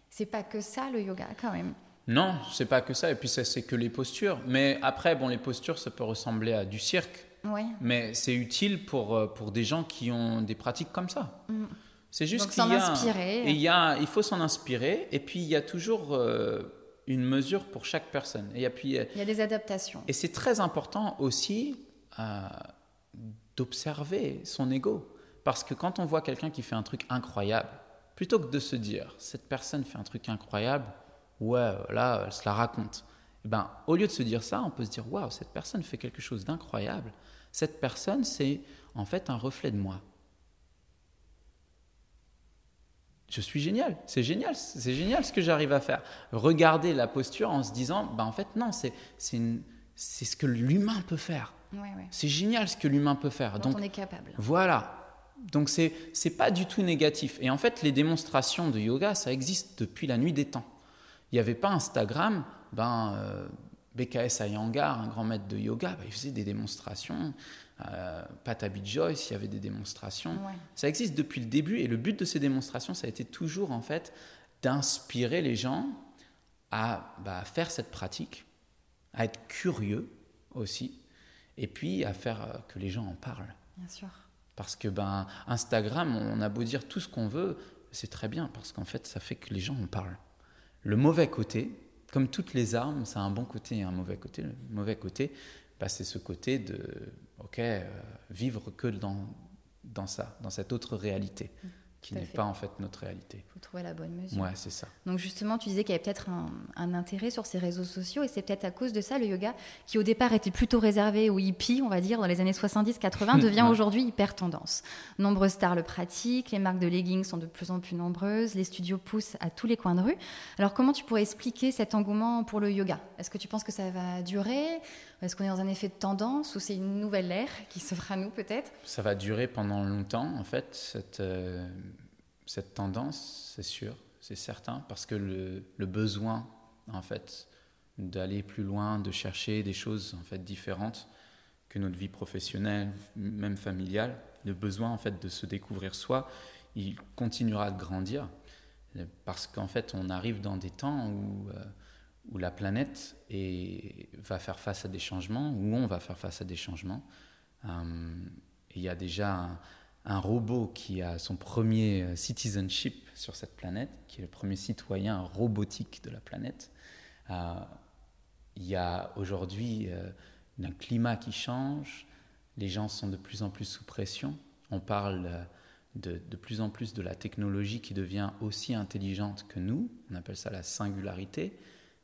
Speaker 1: C'est pas que ça le yoga quand même.
Speaker 3: Non, c'est pas que ça. Et puis, c'est que les postures. Mais après, bon, les postures, ça peut ressembler à du cirque.
Speaker 1: Oui.
Speaker 3: Mais c'est utile pour, euh, pour des gens qui ont des pratiques comme ça. Mm. C'est juste
Speaker 1: qu'il y a, inspirer.
Speaker 3: il, y a, il faut s'en inspirer. Et puis, il y a toujours euh, une mesure pour chaque personne. Et, puis,
Speaker 1: il y a des adaptations.
Speaker 3: Et c'est très important aussi euh, d'observer son ego. Parce que quand on voit quelqu'un qui fait un truc incroyable, plutôt que de se dire, cette personne fait un truc incroyable, ouais, là, elle se la raconte. Et eh ben, au lieu de se dire ça, on peut se dire, waouh, cette personne fait quelque chose d'incroyable. Cette personne, c'est en fait un reflet de moi. Je suis génial, c'est génial, c'est génial ce que j'arrive à faire. Regarder la posture en se disant, ben en fait non, c'est c'est ce que l'humain peut faire. C'est génial ce que l'humain peut faire.
Speaker 1: Donc on est capable.
Speaker 3: Voilà. Donc c'est c'est pas du tout négatif. Et en fait, les démonstrations de yoga, ça existe depuis la nuit des temps il n'y avait pas Instagram, ben, euh, BKS Ayangar, un grand maître de yoga, ben, il faisait des démonstrations. Euh, Patabi Joyce, il y avait des démonstrations. Ça existe depuis le début et le but de ces démonstrations, ça a été toujours en fait d'inspirer les gens à bah, faire cette pratique, à être curieux aussi, et puis à faire euh, que les gens en parlent.
Speaker 1: Bien sûr.
Speaker 3: Parce que ben, Instagram, on a beau dire tout ce qu'on veut, c'est très bien parce qu'en fait, ça fait que les gens en parlent. Le mauvais côté, comme toutes les armes, ça a un bon côté et un mauvais côté. Le mauvais côté, bah, c'est ce côté de, ok, euh, vivre que dans, dans ça, dans cette autre réalité qui n'est pas en fait notre réalité.
Speaker 1: Il faut trouver la bonne mesure.
Speaker 3: Ouais, c'est ça.
Speaker 1: Donc justement, tu disais qu'il y avait peut-être un, intérêt sur ces réseaux sociaux et c'est peut-être à cause de ça le yoga qui au départ était plutôt réservé aux hippies, on va dire, dans les années 70-80, devient aujourd'hui hyper tendance. Nombreuses stars le pratiquent, les marques de leggings sont de plus en plus nombreuses, les studios poussent à tous les coins de rue. Alors comment tu pourrais expliquer cet engouement pour le yoga? Est-ce que tu penses que ça va durer? Est-ce qu'on est dans un effet de tendance ou c'est une nouvelle ère qui s'offre à nous peut-être?
Speaker 3: Ça va durer pendant longtemps en fait, cette, euh, cette tendance, c'est sûr, c'est certain, parce que le, le besoin en fait d'aller plus loin, de chercher des choses en fait différentes que notre vie professionnelle, même familiale, le besoin en fait de se découvrir soi, il continuera de grandir parce qu'en fait on arrive dans des temps où euh, où la planète va faire face à des changements, où on va faire face à des changements. Euh, il y a déjà un, robot qui a son premier euh, citizenship sur cette planète, qui est le premier citoyen robotique de la planète. Euh, il y a aujourd'hui un climat qui change, les gens sont de plus en plus sous pression. On parle de, de, plus en plus de la technologie qui devient aussi intelligente que nous, on appelle ça la singularité.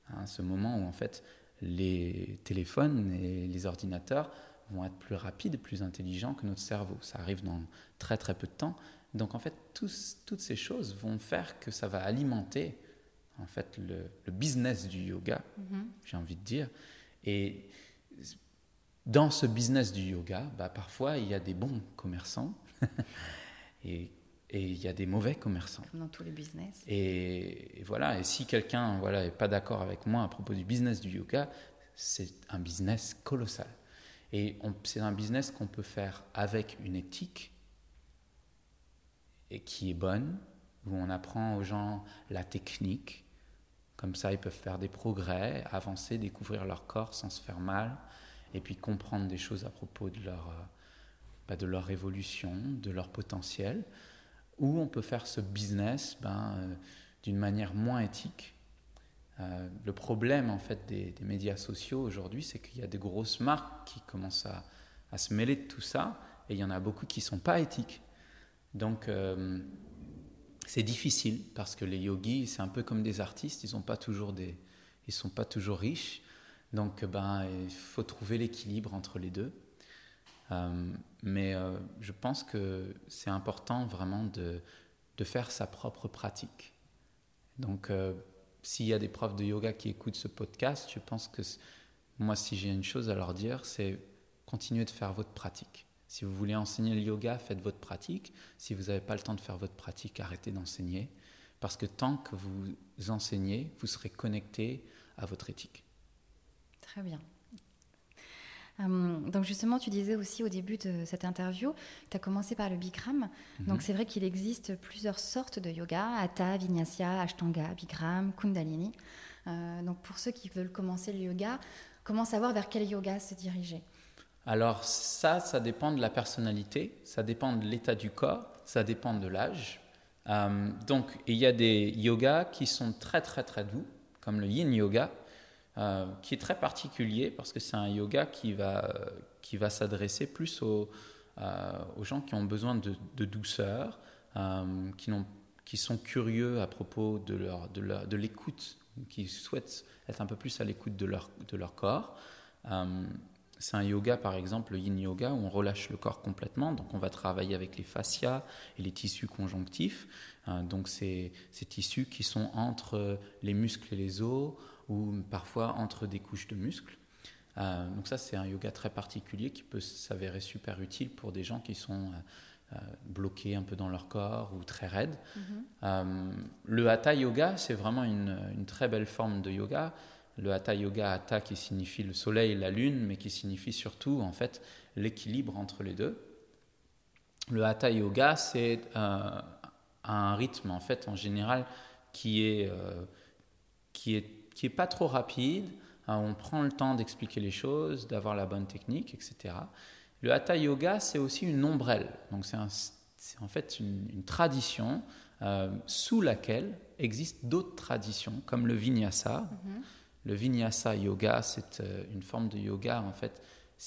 Speaker 3: Hein, ce moment où en fait les téléphones et les ordinateurs vont être plus rapides, plus intelligents que notre cerveau. Ça arrive dans très très peu de temps. Donc en fait, toutes ces choses vont faire que ça va alimenter en fait le, business du yoga, mm-hmm. j'ai envie de dire. Et dans ce business du yoga, bah, parfois il y a des bons commerçants et et il y a des mauvais commerçants.
Speaker 1: Comme dans tous les business.
Speaker 3: Et, voilà, et si quelqu'un voilà, n'est pas d'accord avec moi à propos du business du yoga, c'est un business colossal. Et c'est un business qu'on peut faire avec une éthique et qui est bonne, où on apprend aux gens la technique. Comme ça, ils peuvent faire des progrès, avancer, découvrir leur corps sans se faire mal, et puis comprendre des choses à propos de leur, euh, bah, de leur évolution, de leur potentiel ou on peut faire ce business ben, euh, d'une manière moins éthique. Euh, le problème en fait des, médias sociaux aujourd'hui, c'est qu'il y a des grosses marques qui commencent à, se mêler de tout ça, et il y en a beaucoup qui sont pas éthiques. Donc euh, c'est difficile parce que les yogis, c'est un peu comme des artistes, ils ils sont pas toujours riches. Donc, ben, il faut trouver l'équilibre entre les deux. Euh, mais euh, je pense que c'est important vraiment de, de, faire sa propre pratique. Donc, euh, s'il y a des profs de yoga qui écoutent ce podcast, je pense que moi, si j'ai une chose à leur dire, c'est continuer de faire votre pratique. Si vous voulez enseigner le yoga, faites votre pratique. Si vous n'avez pas le temps de faire votre pratique, arrêtez d'enseigner. Parce que tant que vous enseignez, vous serez connecté à votre éthique.
Speaker 1: Très bien. Hum, donc justement, tu disais aussi au début de cette interview, tu as commencé par le Bikram. Mhm. Donc c'est vrai qu'il existe plusieurs sortes de yoga, Hatha, Vinyasa, Ashtanga, Bikram, Kundalini. Euh, donc pour ceux qui veulent commencer le yoga, comment savoir vers quel yoga se diriger?
Speaker 3: Alors ça, ça dépend de la personnalité, ça dépend de l'état du corps, ça dépend de l'âge. Euh, donc il y a des yogas qui sont très très très doux, comme le Yin Yoga, euh, qui est très particulier parce que c'est un yoga qui va, qui va s'adresser plus aux, euh, aux, gens qui ont besoin de, douceur, euh, qui, qui sont curieux à propos de, leur, de, de l'écoute, qui souhaitent être un peu plus à l'écoute de leur, de leur corps. c'est un yoga, par exemple, le yin yoga, où on relâche le corps complètement. Donc, on va travailler avec les fascias et les tissus conjonctifs. donc, c'est ces tissus qui sont entre les muscles et les os, ou parfois entre des couches de muscles. Euh, donc ça, c'est un yoga très particulier qui peut s'avérer super utile pour des gens qui sont euh, euh, bloqués un peu dans leur corps ou très raides. Mhm. le Hatha Yoga, c'est vraiment une, une, très belle forme de yoga. Le Hatha Yoga, Hatha qui signifie le soleil et la lune, mais qui signifie surtout en fait l'équilibre entre les deux. Le Hatha Yoga, c'est un rythme en fait en général qui est, qui est qui n'est pas trop rapide. Hein, on prend le temps d'expliquer les choses, d'avoir la bonne technique, etc. Le Hatha Yoga, c'est aussi une ombrelle. Donc c'est en fait une, tradition euh, sous laquelle existent d'autres traditions, comme le Vinyasa. Mm-hmm. Le Vinyasa Yoga, c'est euh, une forme de yoga, en fait.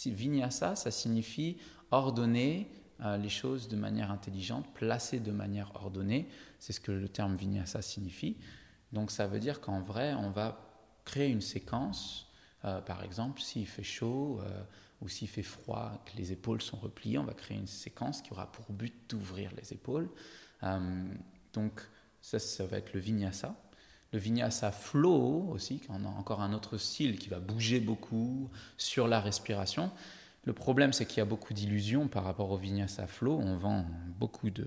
Speaker 3: Vinyasa, ça signifie ordonner euh, les choses de manière intelligente, placer de manière ordonnée. C'est ce que le terme Vinyasa signifie. Donc ça veut dire qu'en vrai, on va créer une séquence, euh, par exemple, s'il fait chaud euh, ou s'il fait froid, que les épaules sont repliées, on va créer une séquence qui aura pour but d'ouvrir les épaules. Euh, donc ça, ça va être le vinyasa. Le vinyasa flow aussi, on a encore un autre style qui va bouger beaucoup sur la respiration. Le problème, c'est qu'il y a beaucoup d'illusions par rapport au vinyasa flow. On vend beaucoup de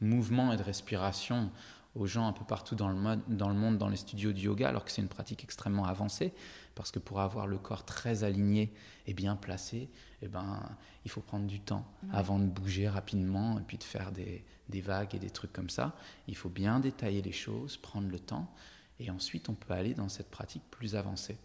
Speaker 3: mouvements et de respiration aux gens un peu partout dans le, dans le monde, dans les studios de yoga, alors que c'est une pratique extrêmement avancée, parce que pour avoir le corps très aligné et bien placé, eh ben, il faut prendre du temps avant de bouger rapidement et puis de faire des, des, vagues et des trucs comme ça. Il faut bien détailler les choses, prendre le temps, et ensuite on peut aller dans cette pratique plus avancée.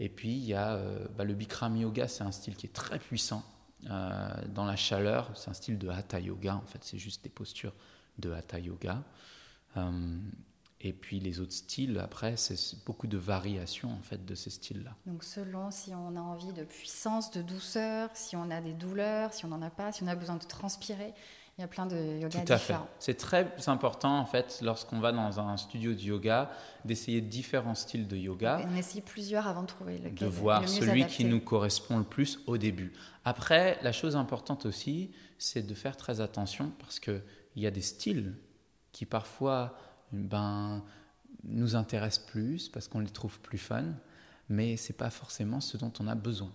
Speaker 3: Et puis il y a euh, bah, le Bikram Yoga, c'est un style qui est très puissant. Euh, dans la chaleur, c'est un style de Hatha Yoga, en fait, c'est juste des postures de Hatha Yoga. Euh, et puis les autres styles, après, c'est beaucoup de variations en fait de ces styles-là.
Speaker 1: Donc selon si on a envie de puissance, de douceur, si on a des douleurs, si on n'en a pas, si on a besoin de transpirer, il y a plein de yoga Tout à différents.
Speaker 3: Fait. C'est très important en fait lorsqu'on va dans un studio de yoga d'essayer différents styles de yoga.
Speaker 1: on essaye plusieurs avant de trouver
Speaker 3: le De voir celui qui nous correspond le plus au début. Après, la chose importante aussi, c'est de faire très attention parce qu'il y a des styles qui parfois ben, nous intéressent plus parce qu'on les trouve plus fun, mais c'est pas forcément ce dont on a besoin.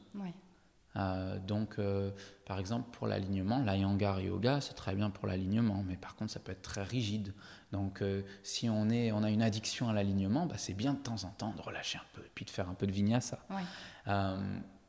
Speaker 3: Euh, donc, euh, par exemple, pour l'alignement, l'Ayangar Yoga, c'est très bien pour l'alignement, mais par contre, ça peut être très rigide. Donc, euh, si on, est, on a une addiction à l'alignement, bah, c'est bien de temps en temps de relâcher un peu, et puis de faire un peu de vinyasa.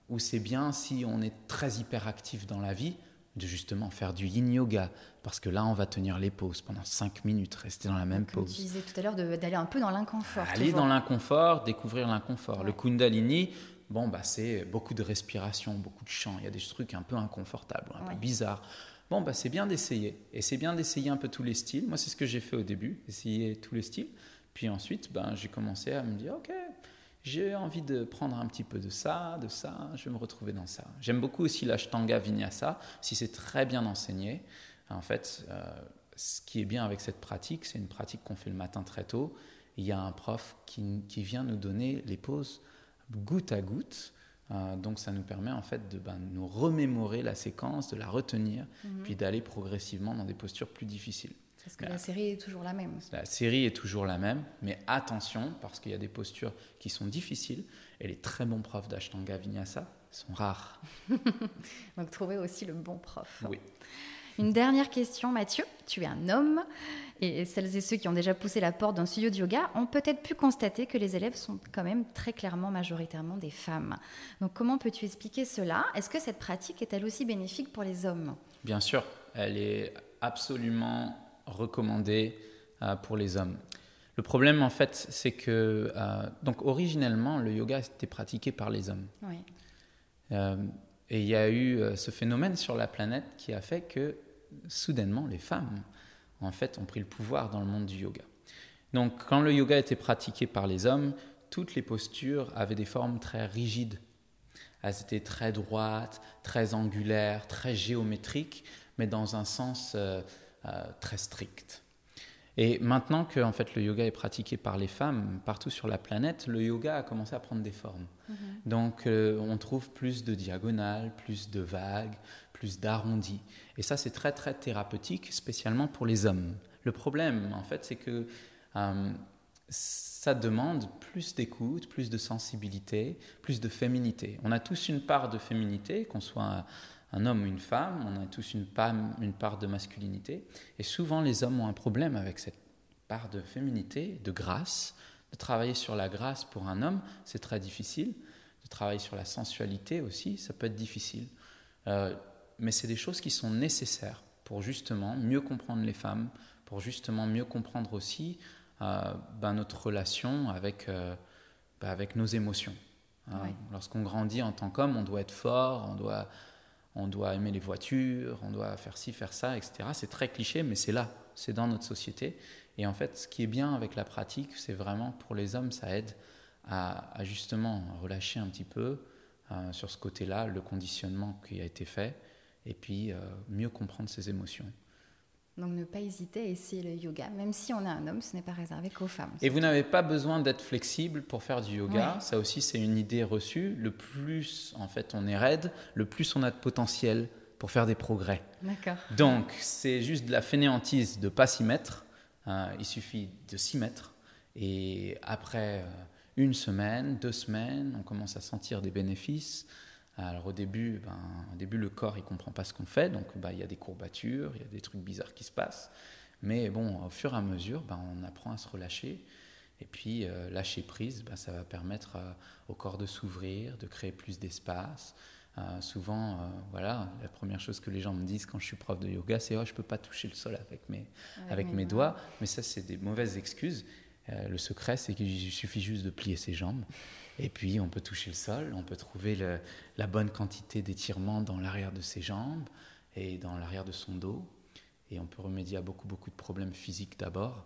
Speaker 3: ou c'est bien si on est très hyperactif dans la vie, de justement faire du yin yoga, parce que là, on va tenir les pauses pendant 5 minutes, rester dans la même pause.
Speaker 1: Tu disais tout à l'heure d'aller un peu dans l'inconfort.
Speaker 3: Aller dans l'inconfort, découvrir l'inconfort. Le Kundalini, bon, bah, c'est beaucoup de respiration, beaucoup de chant. Il y a des trucs un peu inconfortables, un peu bizarres. Bon, bah, c'est bien d'essayer. Et c'est bien d'essayer un peu tous les styles. Moi, c'est ce que j'ai fait au début, essayer tous les styles. Puis ensuite, ben, j'ai commencé à me dire, OK, j'ai envie de prendre un petit peu de ça, de ça, je vais me retrouver dans ça. J'aime beaucoup aussi l'ashtanga vinyasa, si c'est très bien enseigné. En fait, euh, ce qui est bien avec cette pratique, c'est une pratique qu'on fait le matin très tôt. Il y a un prof qui, qui, vient nous donner les pauses goutte à goutte. donc ça nous permet en fait de ben, nous remémorer la séquence, de la retenir, mhm. puis d'aller progressivement dans des postures plus difficiles.
Speaker 1: Parce que la série est toujours la même.
Speaker 3: La série est toujours la même, mais attention, parce qu'il y a des postures qui sont difficiles, et les très bons profs d'Ashtanga Vinyasa sont rares.
Speaker 1: Donc trouver aussi le bon prof.
Speaker 3: Oui.
Speaker 1: Une dernière question, Mathieu. Tu es un homme, et celles et ceux qui ont déjà poussé la porte d'un studio de yoga ont peut-être pu constater que les élèves sont quand même très clairement majoritairement des femmes. Donc comment peux-tu expliquer cela? Est-ce que cette pratique est elle aussi bénéfique pour les hommes?
Speaker 3: Bien sûr, elle est absolument recommandé euh, pour les hommes. Le problème, en fait, c'est que, euh, donc, originellement, le yoga était pratiqué par les hommes. Euh, et il y a eu ce phénomène sur la planète qui a fait que, soudainement, les femmes, en fait, ont pris le pouvoir dans le monde du yoga. Donc, quand le yoga était pratiqué par les hommes, toutes les postures avaient des formes très rigides. Elles étaient très droites, très angulaires, très géométriques, mais dans un sens euh, très strict. Et maintenant que en fait, le yoga est pratiqué par les femmes partout sur la planète, le yoga a commencé à prendre des formes. Mhm. Donc euh, on trouve plus de diagonales, plus de vagues, plus d'arrondis. Et ça, c'est très très thérapeutique, spécialement pour les hommes. Le problème, en fait, c'est que euh, ça demande plus d'écoute, plus de sensibilité, plus de féminité. On a tous une part de féminité, qu'on soit un homme ou une femme, on a tous une, une part de masculinité, et souvent les hommes ont un problème avec cette part de féminité, de grâce. De travailler sur la grâce pour un homme, c'est très difficile. De travailler sur la sensualité aussi, ça peut être difficile. Euh, mais c'est des choses qui sont nécessaires pour justement mieux comprendre les femmes, pour justement mieux comprendre aussi euh, ben, notre relation avec, euh, ben, avec nos émotions. Hein. Lorsqu'on grandit en tant qu'homme, on doit être fort, on doit on doit aimer les voitures, on doit faire ci, faire ça, etc. C'est très cliché, mais c'est là, c'est dans notre société. Et en fait, ce qui est bien avec la pratique, c'est vraiment pour les hommes, ça aide à, justement relâcher un petit peu euh, sur ce côté-là, le conditionnement qui a été fait, et puis euh, mieux comprendre ses émotions.
Speaker 1: Donc ne pas hésiter à essayer le yoga, même si on est un homme, ce n'est pas réservé qu'aux femmes.
Speaker 3: Et vous n'avez pas besoin d'être flexible pour faire du yoga. Ça aussi, c'est une idée reçue. Le plus, en fait, on est raide, le plus on a de potentiel pour faire des progrès.
Speaker 1: D'accord.
Speaker 3: Donc, c'est juste de la fainéantise de pas s'y mettre. Euh, il suffit de s'y mettre. Et après euh, une semaine, deux semaines, on commence à sentir des bénéfices. Alors au début, ben, au début, le corps il comprend pas ce qu'on fait, donc ben, il y a des courbatures, il y a des trucs bizarres qui se passent. Mais bon, au fur et à mesure, ben, on apprend à se relâcher. Et puis euh, lâcher prise, ben, ça va permettre euh, au corps de s'ouvrir, de créer plus d'espace. Euh, souvent, voilà, la première chose que les gens me disent quand je suis prof de yoga, c'est oh, je peux pas toucher le sol avec mes, avec, mes, doigts. Mais ça, c'est des mauvaises excuses. le secret, c'est qu'il suffit juste de plier ses jambes et puis, on peut toucher le sol, on peut trouver la bonne quantité d'étirement dans l'arrière de ses jambes et dans l'arrière de son dos. Et on peut remédier à beaucoup, beaucoup de problèmes physiques d'abord,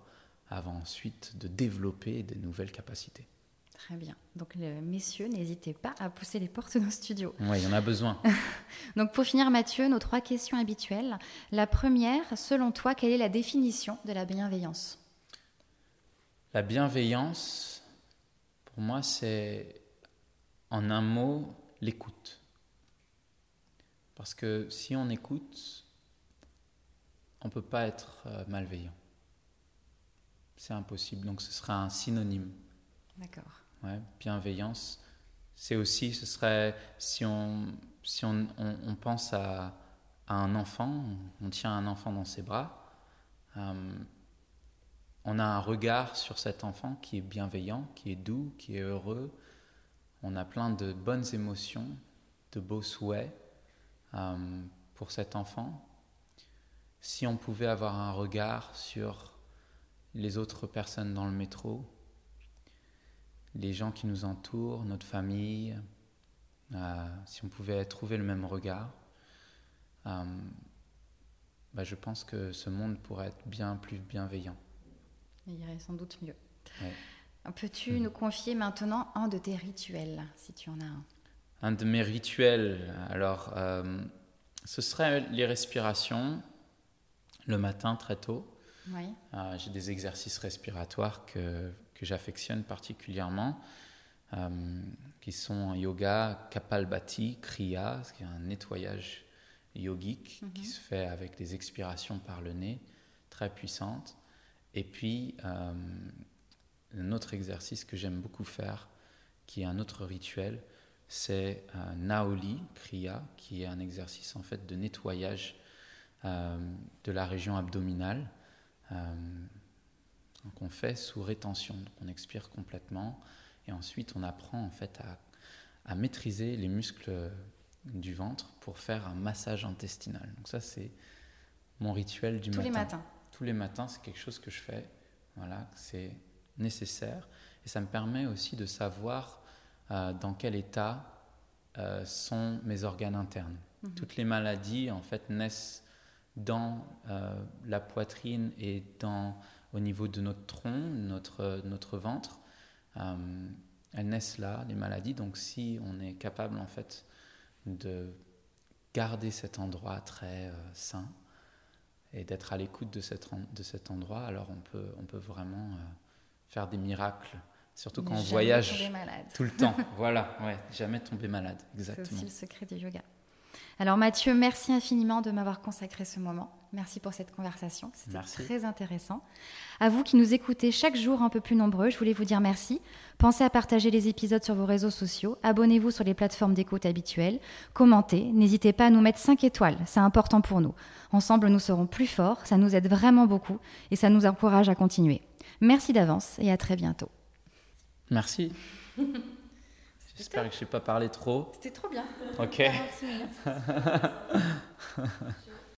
Speaker 3: avant ensuite de développer de nouvelles capacités.
Speaker 1: Très bien. Donc, messieurs, n'hésitez pas à pousser les portes de nos studios.
Speaker 3: Oui, il y en a besoin.
Speaker 1: Donc, pour finir, Mathieu, nos trois questions habituelles. La première, selon toi, quelle est la définition de la bienveillance?
Speaker 3: La bienveillance, pour moi, c'est en un mot l'écoute. Parce que si on écoute, on ne peut pas être euh, malveillant. C'est impossible. Donc ce sera un synonyme.
Speaker 1: D'accord.
Speaker 3: Ouais, bienveillance. C'est aussi, ce serait, si on, si on, on, pense à, à, un enfant, on tient un enfant dans ses bras, euh, on a un regard sur cet enfant qui est bienveillant, qui est doux, qui est heureux. On a plein de bonnes émotions, de beaux souhaits euh, pour cet enfant. Si on pouvait avoir un regard sur les autres personnes dans le métro, les gens qui nous entourent, notre famille, euh, si on pouvait trouver le même regard, euh, bah, je pense que ce monde pourrait être bien plus bienveillant.
Speaker 1: Il irait sans doute mieux. Peux-tu hmm. nous confier maintenant un de tes rituels, si tu en as un?
Speaker 3: Un de mes rituels, alors, euh, ce serait les respirations le matin très tôt.
Speaker 1: Oui.
Speaker 3: Euh, j'ai des exercices respiratoires que, que j'affectionne particulièrement. qui sont un yoga Kapalbhati, Kriya, qui est un nettoyage yogique qui mhm. se fait avec des expirations par le nez très puissantes. Et puis, un autre exercice que j'aime beaucoup faire, qui est un autre rituel, c'est euh, Naoli Kriya, qui est un exercice en fait de nettoyage euh, de la région abdominale. Euh, qu'on fait sous rétention. Donc on expire complètement et ensuite on apprend en fait à, maîtriser les muscles du ventre pour faire un massage intestinal. Donc ça c'est mon rituel du
Speaker 1: matin.
Speaker 3: Tous
Speaker 1: les matins.
Speaker 3: Tous les matins, c'est quelque chose que je fais. Voilà, c'est nécessaire et ça me permet aussi de savoir euh, dans quel état euh, sont mes organes internes. Mhm. Toutes les maladies, en fait, naissent dans euh, la poitrine et dans, au niveau de notre tronc, notre, notre ventre. elles naissent là, les maladies. Donc, si on est capable, en fait, de garder cet endroit très sain et d'être à l'écoute de, de cet endroit, alors on peut, on peut vraiment faire des miracles Surtout quand on voyage tout le temps. voilà, ouais, jamais tomber malade, exactement.
Speaker 1: C'est aussi le secret du yoga. Alors Mathieu, merci infiniment de m'avoir consacré ce moment. Merci pour cette conversation, c'était très intéressant. À vous qui nous écoutez chaque jour un peu plus nombreux, je voulais vous dire merci. Pensez à partager les épisodes sur vos réseaux sociaux, abonnez-vous sur les plateformes d'écoute habituelles, commentez, n'hésitez pas à nous mettre 5 étoiles, c'est important pour nous. Ensemble, nous serons plus forts, ça nous aide vraiment beaucoup et ça nous encourage à continuer. Merci d'avance et à très bientôt.
Speaker 3: Merci. J'espère que je n'ai pas parlé trop.
Speaker 1: C'était trop bien.
Speaker 3: Ok.